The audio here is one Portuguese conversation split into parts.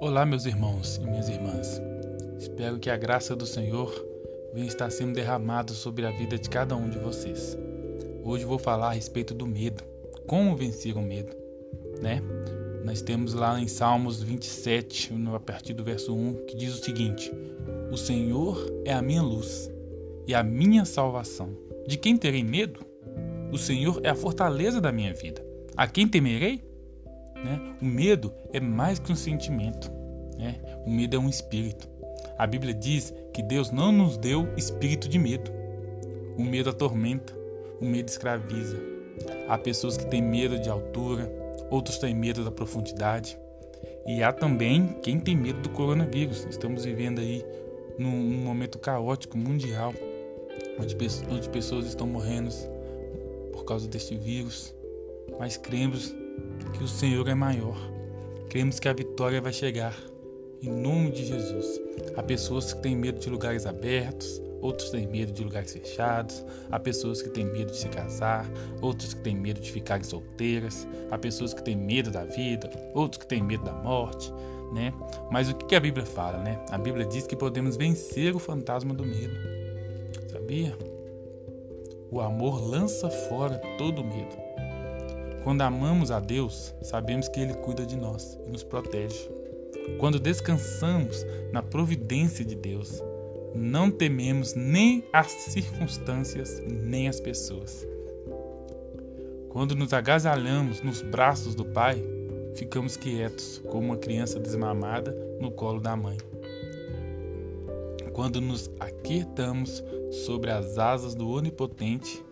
Olá, meus irmãos e minhas irmãs. Espero que a graça do Senhor venha estar sendo derramada sobre a vida de cada um de vocês. Hoje vou falar a respeito do medo. Como vencer o medo, né? Nós temos lá em Salmos 27, a partir do verso 1, que diz o seguinte: O Senhor é a minha luz e a minha salvação. De quem terei medo? O Senhor é a fortaleza da minha vida. A quem temerei? Né? O medo é mais que um sentimento. Né? O medo é um espírito. A Bíblia diz que Deus não nos deu espírito de medo. O medo atormenta, o medo escraviza. Há pessoas que têm medo de altura, outros têm medo da profundidade. E há também quem tem medo do coronavírus. Estamos vivendo aí num, num momento caótico mundial, onde, onde pessoas estão morrendo por causa deste vírus. Mas cremos que o Senhor é maior. Cremos que a vitória vai chegar. Em nome de Jesus. Há pessoas que têm medo de lugares abertos, outros têm medo de lugares fechados, há pessoas que têm medo de se casar, outros que têm medo de ficarem solteiras, há pessoas que têm medo da vida, outros que têm medo da morte, né? Mas o que a Bíblia fala, né? A Bíblia diz que podemos vencer o fantasma do medo. Sabia? O amor lança fora todo medo. Quando amamos a Deus, sabemos que Ele cuida de nós e nos protege. Quando descansamos na providência de Deus, não tememos nem as circunstâncias, nem as pessoas. Quando nos agasalhamos nos braços do Pai, ficamos quietos, como uma criança desmamada no colo da mãe. Quando nos aquietamos sobre as asas do Onipotente,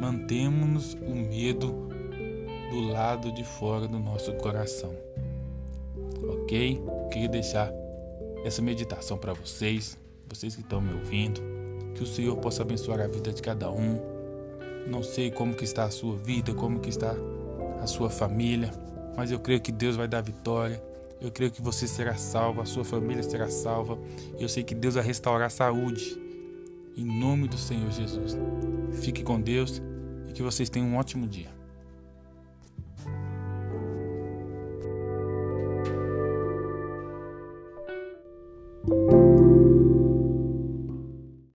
mantemos o medo do lado de fora do nosso coração. Ok? Queria deixar essa meditação para vocês, vocês que estão me ouvindo. Que o Senhor possa abençoar a vida de cada um. Não sei como que está a sua vida, como que está a sua família, mas eu creio que Deus vai dar vitória. Eu creio que você será salva, a sua família será salva. Eu sei que Deus vai restaurar a saúde. Em nome do Senhor Jesus. Fique com Deus e que vocês tenham um ótimo dia.